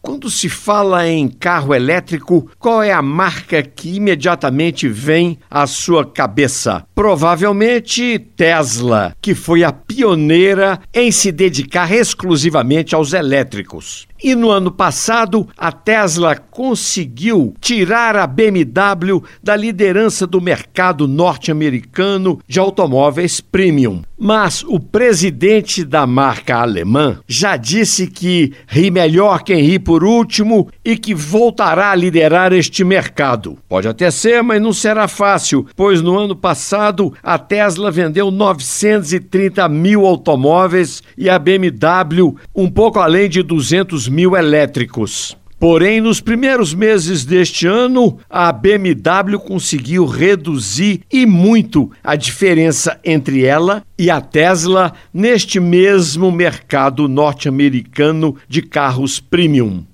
Quando se fala em carro elétrico, qual é a marca que imediatamente vem à sua cabeça? Provavelmente Tesla, que foi a pioneira em se dedicar exclusivamente aos elétricos. E no ano passado, a Tesla conseguiu tirar a BMW da liderança do mercado norte-americano de automóveis premium. Mas o presidente da marca alemã já disse que ri melhor quem ri por último e que voltará a liderar este mercado. Pode até ser, mas não será fácil, pois no ano passado a Tesla vendeu 930 mil automóveis e a BMW um pouco além de 200 mil elétricos. Porém, nos primeiros meses deste ano, a BMW conseguiu reduzir e muito a diferença entre ela e a Tesla neste mesmo mercado norte-americano de carros premium.